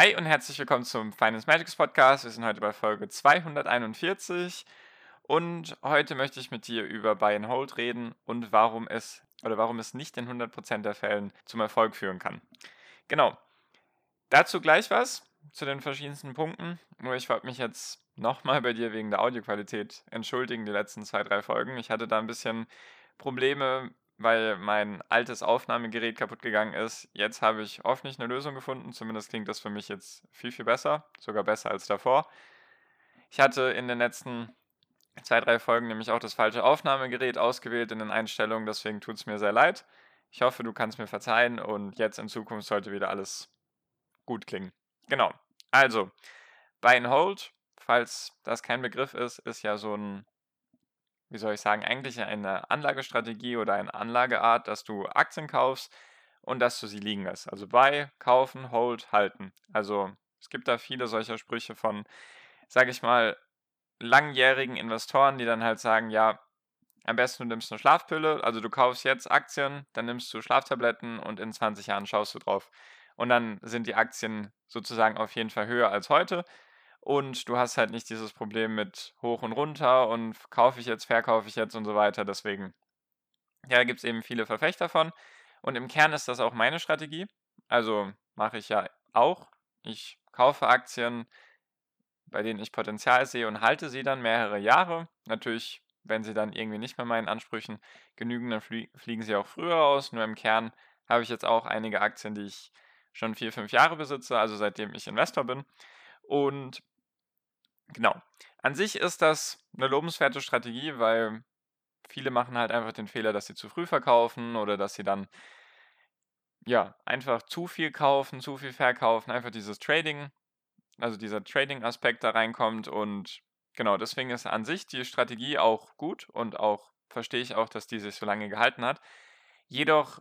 Hi und herzlich willkommen zum Finance Magics Podcast. Wir sind heute bei Folge 241 und heute möchte ich mit dir über Buy and Hold reden und warum es oder warum es nicht in 100% der Fällen zum Erfolg führen kann. Genau. Dazu gleich was zu den verschiedensten Punkten. Nur ich wollte mich jetzt nochmal bei dir wegen der Audioqualität entschuldigen, die letzten zwei, drei Folgen. Ich hatte da ein bisschen Probleme weil mein altes Aufnahmegerät kaputt gegangen ist. Jetzt habe ich hoffentlich eine Lösung gefunden. Zumindest klingt das für mich jetzt viel, viel besser. Sogar besser als davor. Ich hatte in den letzten zwei, drei Folgen nämlich auch das falsche Aufnahmegerät ausgewählt in den Einstellungen. Deswegen tut es mir sehr leid. Ich hoffe, du kannst mir verzeihen und jetzt in Zukunft sollte wieder alles gut klingen. Genau. Also, Buy and Hold, falls das kein Begriff ist, ist ja so ein wie soll ich sagen, eigentlich eine Anlagestrategie oder eine Anlageart, dass du Aktien kaufst und dass du sie liegen lässt. Also buy, kaufen, hold, halten. Also es gibt da viele solcher Sprüche von, sage ich mal, langjährigen Investoren, die dann halt sagen, ja, am besten du nimmst eine Schlafpille, also du kaufst jetzt Aktien, dann nimmst du Schlaftabletten und in 20 Jahren schaust du drauf. Und dann sind die Aktien sozusagen auf jeden Fall höher als heute. Und du hast halt nicht dieses Problem mit hoch und runter und kaufe ich jetzt, verkaufe ich jetzt und so weiter. Deswegen, ja, gibt es eben viele Verfechter von. Und im Kern ist das auch meine Strategie. Also mache ich ja auch. Ich kaufe Aktien, bei denen ich Potenzial sehe und halte sie dann mehrere Jahre. Natürlich, wenn sie dann irgendwie nicht mehr meinen Ansprüchen genügen, dann flie fliegen sie auch früher aus. Nur im Kern habe ich jetzt auch einige Aktien, die ich schon vier, fünf Jahre besitze, also seitdem ich Investor bin. Und genau. An sich ist das eine lobenswerte Strategie, weil viele machen halt einfach den Fehler, dass sie zu früh verkaufen oder dass sie dann ja, einfach zu viel kaufen, zu viel verkaufen, einfach dieses Trading, also dieser Trading-Aspekt da reinkommt und genau, deswegen ist an sich die Strategie auch gut und auch verstehe ich auch, dass die sich so lange gehalten hat. Jedoch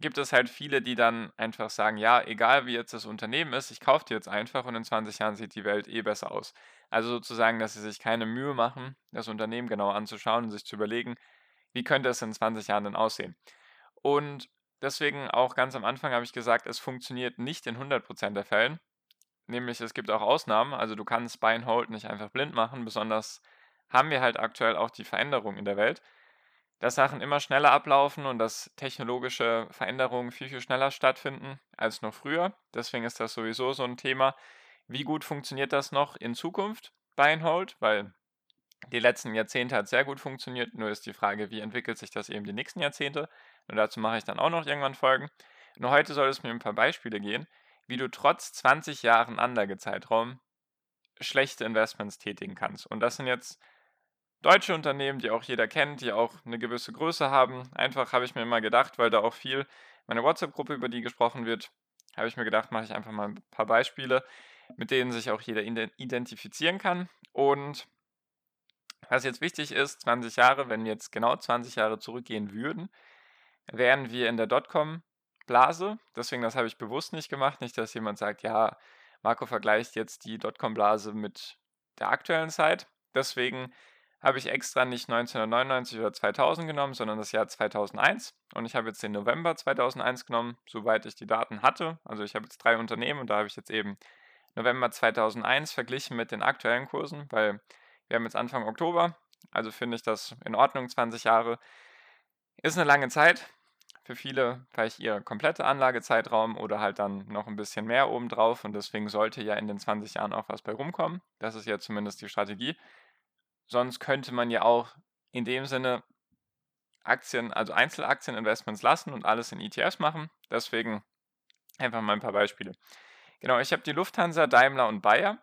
gibt es halt viele, die dann einfach sagen, ja, egal wie jetzt das Unternehmen ist, ich kaufe die jetzt einfach und in 20 Jahren sieht die Welt eh besser aus. Also sozusagen, dass sie sich keine Mühe machen, das Unternehmen genau anzuschauen und sich zu überlegen, wie könnte es in 20 Jahren denn aussehen. Und deswegen auch ganz am Anfang habe ich gesagt, es funktioniert nicht in 100% der Fällen. Nämlich es gibt auch Ausnahmen, also du kannst Buy and Hold nicht einfach blind machen, besonders haben wir halt aktuell auch die Veränderung in der Welt dass Sachen immer schneller ablaufen und dass technologische Veränderungen viel, viel schneller stattfinden als noch früher. Deswegen ist das sowieso so ein Thema. Wie gut funktioniert das noch in Zukunft, and Hold? Weil die letzten Jahrzehnte hat sehr gut funktioniert. Nur ist die Frage, wie entwickelt sich das eben die nächsten Jahrzehnte? Und dazu mache ich dann auch noch irgendwann Folgen. Nur heute soll es mir ein paar Beispiele gehen, wie du trotz 20 Jahren Anlagezeitraum schlechte Investments tätigen kannst. Und das sind jetzt deutsche Unternehmen, die auch jeder kennt, die auch eine gewisse Größe haben. Einfach habe ich mir immer gedacht, weil da auch viel meine WhatsApp-Gruppe, über die gesprochen wird, habe ich mir gedacht, mache ich einfach mal ein paar Beispiele, mit denen sich auch jeder identifizieren kann. Und was jetzt wichtig ist, 20 Jahre, wenn wir jetzt genau 20 Jahre zurückgehen würden, wären wir in der Dotcom-Blase. Deswegen, das habe ich bewusst nicht gemacht. Nicht, dass jemand sagt, ja, Marco vergleicht jetzt die Dotcom-Blase mit der aktuellen Zeit. Deswegen habe ich extra nicht 1999 oder 2000 genommen, sondern das Jahr 2001. Und ich habe jetzt den November 2001 genommen, soweit ich die Daten hatte. Also ich habe jetzt drei Unternehmen und da habe ich jetzt eben November 2001 verglichen mit den aktuellen Kursen, weil wir haben jetzt Anfang Oktober. Also finde ich das in Ordnung, 20 Jahre. Ist eine lange Zeit. Für viele vielleicht ihr kompletter Anlagezeitraum oder halt dann noch ein bisschen mehr obendrauf. Und deswegen sollte ja in den 20 Jahren auch was bei rumkommen. Das ist ja zumindest die Strategie. Sonst könnte man ja auch in dem Sinne Aktien, also Einzelaktieninvestments lassen und alles in ETFs machen. Deswegen einfach mal ein paar Beispiele. Genau, ich habe die Lufthansa, Daimler und Bayer.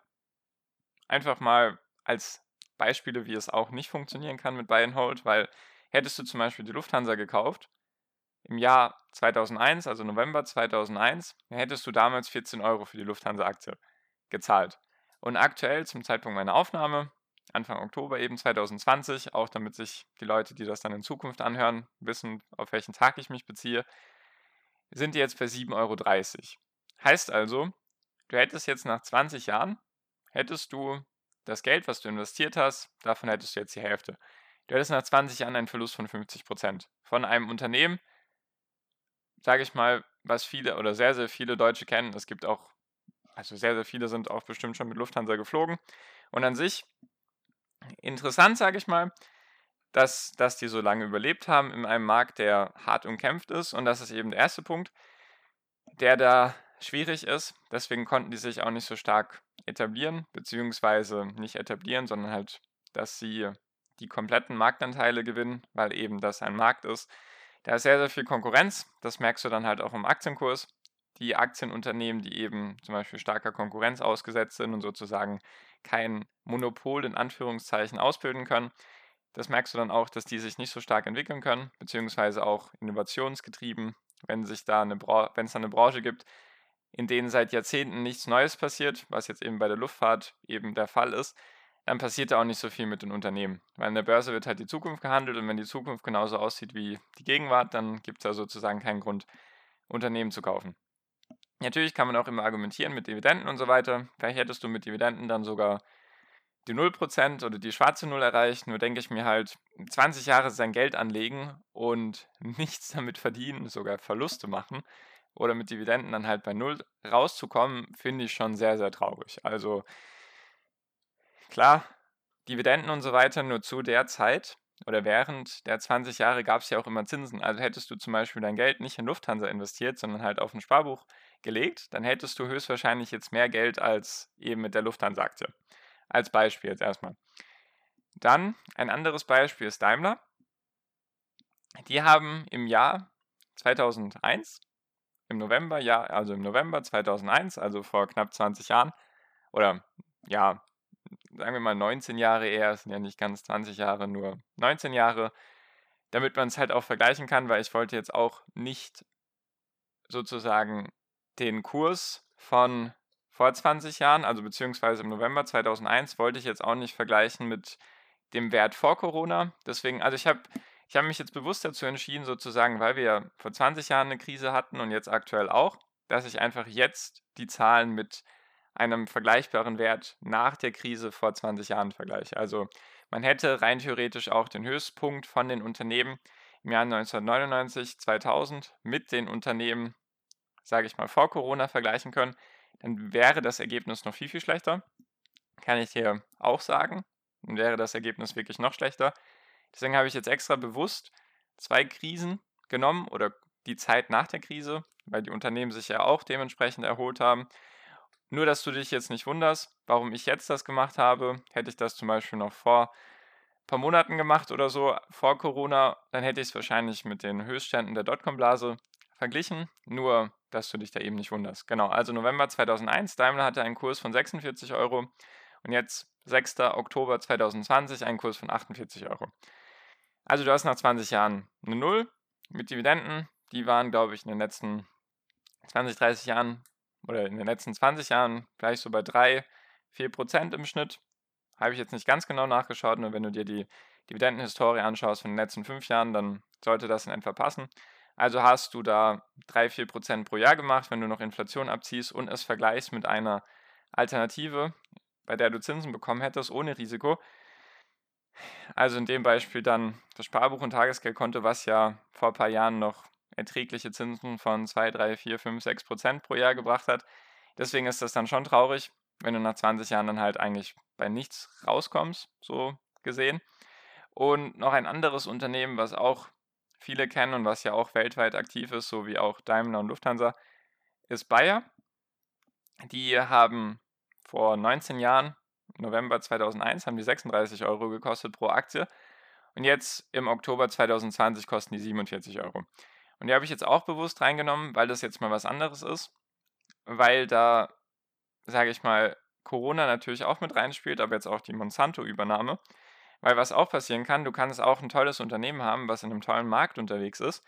Einfach mal als Beispiele, wie es auch nicht funktionieren kann mit Buy and Hold, weil hättest du zum Beispiel die Lufthansa gekauft, im Jahr 2001, also November 2001, hättest du damals 14 Euro für die Lufthansa-Aktie gezahlt. Und aktuell zum Zeitpunkt meiner Aufnahme, Anfang Oktober eben 2020, auch damit sich die Leute, die das dann in Zukunft anhören, wissen, auf welchen Tag ich mich beziehe, sind die jetzt bei 7,30 Euro. Heißt also, du hättest jetzt nach 20 Jahren, hättest du das Geld, was du investiert hast, davon hättest du jetzt die Hälfte. Du hättest nach 20 Jahren einen Verlust von 50 Prozent. Von einem Unternehmen, sage ich mal, was viele oder sehr, sehr viele Deutsche kennen. Es gibt auch, also sehr, sehr viele sind auch bestimmt schon mit Lufthansa geflogen. Und an sich interessant, sage ich mal, dass, dass die so lange überlebt haben in einem Markt, der hart umkämpft ist. Und das ist eben der erste Punkt, der da schwierig ist. Deswegen konnten die sich auch nicht so stark etablieren, beziehungsweise nicht etablieren, sondern halt, dass sie die kompletten Marktanteile gewinnen, weil eben das ein Markt ist. Da ist sehr, sehr viel Konkurrenz. Das merkst du dann halt auch im Aktienkurs. Die Aktienunternehmen, die eben zum Beispiel starker Konkurrenz ausgesetzt sind und sozusagen kein Monopol in Anführungszeichen ausbilden können, das merkst du dann auch, dass die sich nicht so stark entwickeln können, beziehungsweise auch innovationsgetrieben, wenn sich da eine wenn es da eine Branche gibt, in denen seit Jahrzehnten nichts Neues passiert, was jetzt eben bei der Luftfahrt eben der Fall ist, dann passiert da auch nicht so viel mit den Unternehmen. Weil in der Börse wird halt die Zukunft gehandelt und wenn die Zukunft genauso aussieht wie die Gegenwart, dann gibt es da sozusagen keinen Grund, Unternehmen zu kaufen. Natürlich kann man auch immer argumentieren mit Dividenden und so weiter. Vielleicht hättest du mit Dividenden dann sogar die 0% oder die schwarze Null erreicht. Nur denke ich mir halt, 20 Jahre sein Geld anlegen und nichts damit verdienen, sogar Verluste machen, oder mit Dividenden dann halt bei Null rauszukommen, finde ich schon sehr, sehr traurig. Also klar, Dividenden und so weiter nur zu der Zeit oder während der 20 Jahre gab es ja auch immer Zinsen. Also hättest du zum Beispiel dein Geld nicht in Lufthansa investiert, sondern halt auf ein Sparbuch gelegt, dann hättest du höchstwahrscheinlich jetzt mehr Geld als eben mit der Lufthansa-Aktie. Als Beispiel jetzt erstmal. Dann ein anderes Beispiel ist Daimler. Die haben im Jahr 2001 im November, ja, also im November 2001, also vor knapp 20 Jahren, oder ja, sagen wir mal 19 Jahre eher, es sind ja nicht ganz 20 Jahre, nur 19 Jahre, damit man es halt auch vergleichen kann, weil ich wollte jetzt auch nicht sozusagen den Kurs von vor 20 Jahren, also beziehungsweise im November 2001, wollte ich jetzt auch nicht vergleichen mit dem Wert vor Corona. Deswegen, also ich habe ich habe mich jetzt bewusst dazu entschieden, sozusagen, weil wir ja vor 20 Jahren eine Krise hatten und jetzt aktuell auch, dass ich einfach jetzt die Zahlen mit einem vergleichbaren Wert nach der Krise vor 20 Jahren vergleiche. Also man hätte rein theoretisch auch den Höchstpunkt von den Unternehmen im Jahr 1999, 2000 mit den Unternehmen, sage ich mal, vor Corona vergleichen können. Dann wäre das Ergebnis noch viel, viel schlechter. Kann ich dir auch sagen. Dann wäre das Ergebnis wirklich noch schlechter. Deswegen habe ich jetzt extra bewusst zwei Krisen genommen oder die Zeit nach der Krise, weil die Unternehmen sich ja auch dementsprechend erholt haben. Nur, dass du dich jetzt nicht wunderst, warum ich jetzt das gemacht habe. Hätte ich das zum Beispiel noch vor ein paar Monaten gemacht oder so, vor Corona, dann hätte ich es wahrscheinlich mit den Höchstständen der Dotcom-Blase verglichen. Nur, dass du dich da eben nicht wunderst. Genau, also November 2001, Daimler hatte einen Kurs von 46 Euro und jetzt 6. Oktober 2020 einen Kurs von 48 Euro. Also du hast nach 20 Jahren eine Null mit Dividenden. Die waren, glaube ich, in den letzten 20, 30 Jahren oder in den letzten 20 Jahren vielleicht so bei 3, 4 Prozent im Schnitt. Habe ich jetzt nicht ganz genau nachgeschaut, nur wenn du dir die Dividendenhistorie anschaust von den letzten 5 Jahren, dann sollte das in etwa passen. Also hast du da 3, 4 Prozent pro Jahr gemacht, wenn du noch Inflation abziehst und es vergleichst mit einer Alternative, bei der du Zinsen bekommen hättest ohne Risiko, also in dem Beispiel dann das Sparbuch- und Tagesgeldkonto, was ja vor ein paar Jahren noch erträgliche Zinsen von 2, 3, 4, 5, 6 Prozent pro Jahr gebracht hat. Deswegen ist das dann schon traurig, wenn du nach 20 Jahren dann halt eigentlich bei nichts rauskommst, so gesehen. Und noch ein anderes Unternehmen, was auch viele kennen und was ja auch weltweit aktiv ist, so wie auch Daimler und Lufthansa, ist Bayer. Die haben vor 19 Jahren November 2001 haben die 36 Euro gekostet pro Aktie. Und jetzt im Oktober 2020 kosten die 47 Euro. Und die habe ich jetzt auch bewusst reingenommen, weil das jetzt mal was anderes ist. Weil da, sage ich mal, Corona natürlich auch mit reinspielt, aber jetzt auch die Monsanto-Übernahme. Weil was auch passieren kann, du kannst auch ein tolles Unternehmen haben, was in einem tollen Markt unterwegs ist.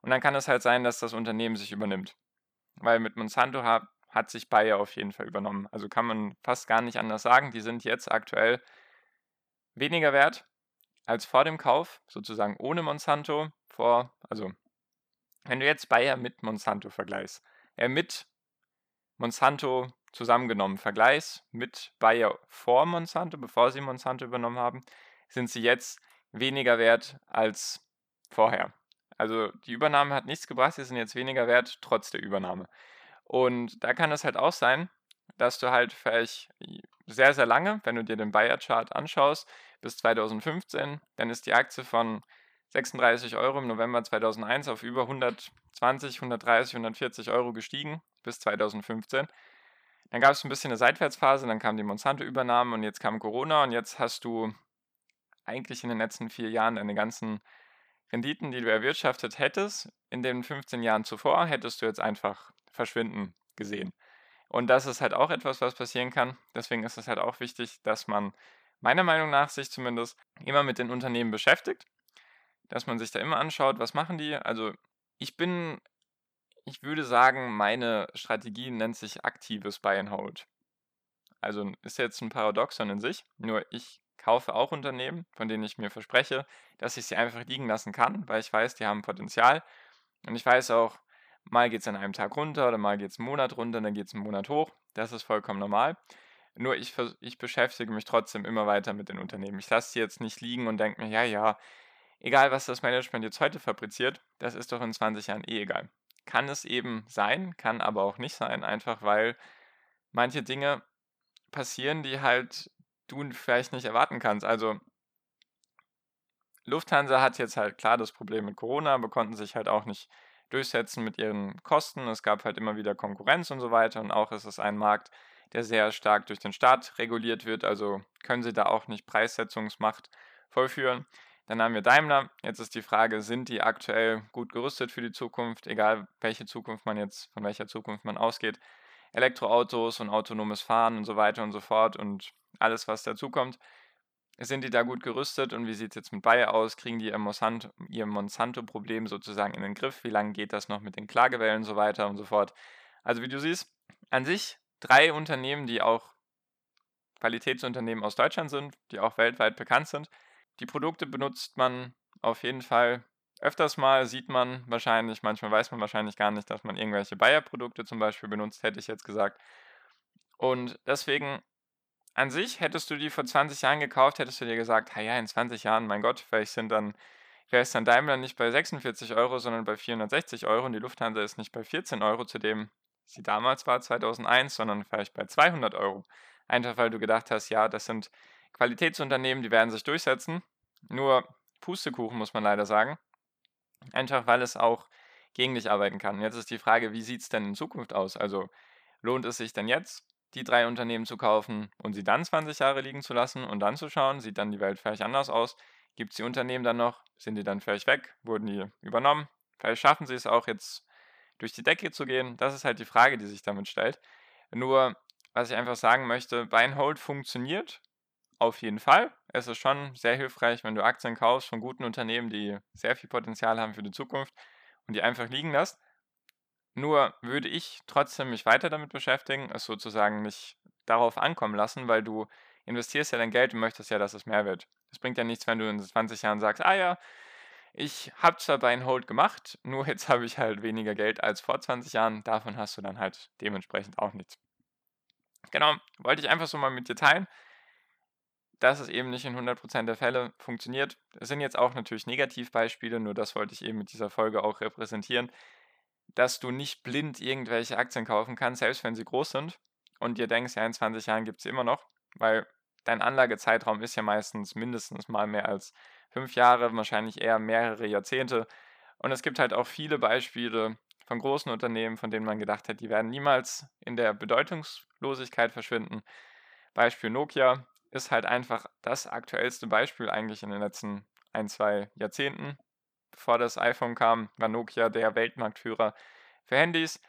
Und dann kann es halt sein, dass das Unternehmen sich übernimmt. Weil mit Monsanto hat, hat sich Bayer auf jeden Fall übernommen. Also kann man fast gar nicht anders sagen. Die sind jetzt aktuell weniger wert als vor dem Kauf, sozusagen ohne Monsanto. Vor, also wenn du jetzt Bayer mit Monsanto vergleichst, äh, mit Monsanto zusammengenommen vergleichst mit Bayer vor Monsanto, bevor sie Monsanto übernommen haben, sind sie jetzt weniger wert als vorher. Also die Übernahme hat nichts gebracht, sie sind jetzt weniger wert trotz der Übernahme. Und da kann es halt auch sein, dass du halt vielleicht sehr, sehr lange, wenn du dir den Bayer-Chart anschaust, bis 2015, dann ist die Aktie von 36 Euro im November 2001 auf über 120, 130, 140 Euro gestiegen bis 2015. Dann gab es ein bisschen eine Seitwärtsphase, dann kam die Monsanto-Übernahme und jetzt kam Corona und jetzt hast du eigentlich in den letzten vier Jahren deine ganzen Renditen, die du erwirtschaftet hättest, in den 15 Jahren zuvor, hättest du jetzt einfach verschwinden gesehen. Und das ist halt auch etwas, was passieren kann. Deswegen ist es halt auch wichtig, dass man meiner Meinung nach sich zumindest immer mit den Unternehmen beschäftigt, dass man sich da immer anschaut, was machen die. Also ich bin, ich würde sagen, meine Strategie nennt sich aktives Buy and Hold. Also ist jetzt ein Paradoxon in sich, nur ich kaufe auch Unternehmen, von denen ich mir verspreche, dass ich sie einfach liegen lassen kann, weil ich weiß, die haben Potenzial. Und ich weiß auch, mal geht es an einem Tag runter oder mal geht es einen Monat runter, dann geht es einen Monat hoch. Das ist vollkommen normal. Nur ich, ich beschäftige mich trotzdem immer weiter mit den Unternehmen. Ich lasse sie jetzt nicht liegen und denke mir, ja, ja, egal was das Management jetzt heute fabriziert, das ist doch in 20 Jahren eh egal. Kann es eben sein, kann aber auch nicht sein, einfach weil manche Dinge passieren, die halt du vielleicht nicht erwarten kannst. Also Lufthansa hat jetzt halt klar das Problem mit Corona, aber konnten sich halt auch nicht durchsetzen mit ihren Kosten. Es gab halt immer wieder Konkurrenz und so weiter und auch ist es ein Markt, der sehr stark durch den Staat reguliert wird, also können sie da auch nicht Preissetzungsmacht vollführen. Dann haben wir Daimler. Jetzt ist die Frage, sind die aktuell gut gerüstet für die Zukunft, egal welche Zukunft man jetzt, von welcher Zukunft man ausgeht. Elektroautos und autonomes Fahren und so weiter und so fort und alles, was dazukommt. Sind die da gut gerüstet und wie sieht es jetzt mit Bayer aus? Kriegen die ihr Monsanto-Problem Monsanto sozusagen in den Griff? Wie lange geht das noch mit den Klagewellen und so weiter und so fort? Also wie du siehst, an sich drei Unternehmen, die auch Qualitätsunternehmen aus Deutschland sind, die auch weltweit bekannt sind. Die Produkte benutzt man auf jeden Fall öfters mal, sieht man wahrscheinlich, manchmal weiß man wahrscheinlich gar nicht, dass man irgendwelche Bayer-Produkte zum Beispiel benutzt, hätte ich jetzt gesagt. Und deswegen an sich hättest du die vor 20 Jahren gekauft, hättest du dir gesagt, ja, in 20 Jahren, mein Gott, vielleicht sind dann, vielleicht ist dann Daimler nicht bei 46 Euro, sondern bei 460 Euro und die Lufthansa ist nicht bei 14 Euro, zu dem sie damals war, 2001, sondern vielleicht bei 200 Euro. Einfach weil du gedacht hast, ja, das sind Qualitätsunternehmen, die werden sich durchsetzen. Nur Pustekuchen, muss man leider sagen. Einfach weil es auch gegen dich arbeiten kann. Jetzt ist die Frage, wie sieht es denn in Zukunft aus? Also lohnt es sich denn jetzt, die drei Unternehmen zu kaufen und sie dann 20 Jahre liegen zu lassen und dann zu schauen, sieht dann die Welt vielleicht anders aus? Gibt es die Unternehmen dann noch? Sind die dann vielleicht weg? Wurden die übernommen? Vielleicht schaffen sie es auch jetzt durch die Decke zu gehen. Das ist halt die Frage, die sich damit stellt. Nur, was ich einfach sagen möchte, Buy and Hold funktioniert auf jeden Fall. Es ist schon sehr hilfreich, wenn du Aktien kaufst von guten Unternehmen, die sehr viel Potenzial haben für die Zukunft und die einfach liegen lässt. Nur würde ich trotzdem mich weiter damit beschäftigen, es sozusagen nicht darauf ankommen lassen, weil du investierst ja dein Geld und möchtest ja, dass es mehr wird. Es bringt ja nichts, wenn du in 20 Jahren sagst, ah ja, ich habe zwar Buy and Hold gemacht, nur jetzt habe ich halt weniger Geld als vor 20 Jahren. Davon hast du dann halt dementsprechend auch nichts. Genau, wollte ich einfach so mal mit dir teilen, dass es eben nicht in 100% der Fälle funktioniert. Es sind jetzt auch natürlich Negativbeispiele, nur das wollte ich eben mit dieser Folge auch repräsentieren dass du nicht blind irgendwelche Aktien kaufen kannst, selbst wenn sie groß sind und dir denkst, ja, in 20 Jahren gibt es immer noch, weil dein Anlagezeitraum ist ja meistens mindestens mal mehr als fünf Jahre, wahrscheinlich eher mehrere Jahrzehnte. Und es gibt halt auch viele Beispiele von großen Unternehmen, von denen man gedacht hat, die werden niemals in der Bedeutungslosigkeit verschwinden. Beispiel Nokia ist halt einfach das aktuellste Beispiel eigentlich in den letzten ein, zwei Jahrzehnten bevor das iPhone kam, war Nokia der Weltmarktführer für Handys.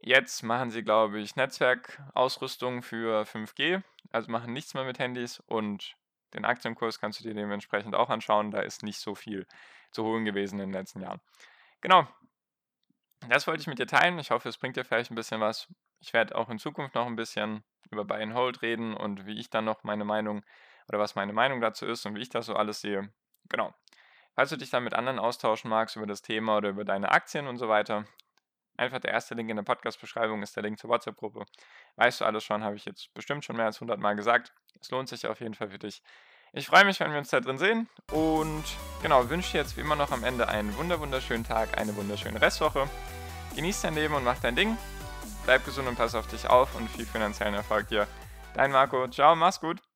Jetzt machen sie, glaube ich, Netzwerkausrüstung für 5G, also machen nichts mehr mit Handys und den Aktienkurs kannst du dir dementsprechend auch anschauen. Da ist nicht so viel zu holen gewesen in den letzten Jahren. genau. Das wollte ich mit dir teilen. Ich hoffe, es bringt dir vielleicht ein bisschen was. Ich werde auch in Zukunft noch ein bisschen über Buy and Hold reden und wie ich dann noch meine Meinung oder was meine Meinung dazu ist und wie ich das so alles sehe. Genau. Falls du dich dann mit anderen austauschen magst über das Thema oder über deine Aktien und so weiter, einfach der erste Link in der Podcast-Beschreibung ist der Link zur WhatsApp-Gruppe. Weißt du alles schon, habe ich jetzt bestimmt schon mehr als 100 Mal gesagt. Es lohnt sich auf jeden Fall für dich. Ich freue mich, wenn wir uns da drin sehen und genau, wünsche dir jetzt wie immer noch am Ende einen wunderschönen Tag, eine wunderschöne Restwoche. Genieß dein Leben und mach dein Ding. Bleib gesund und pass auf dich auf und viel finanziellen Erfolg dir. Dein Marco. Ciao, mach's gut.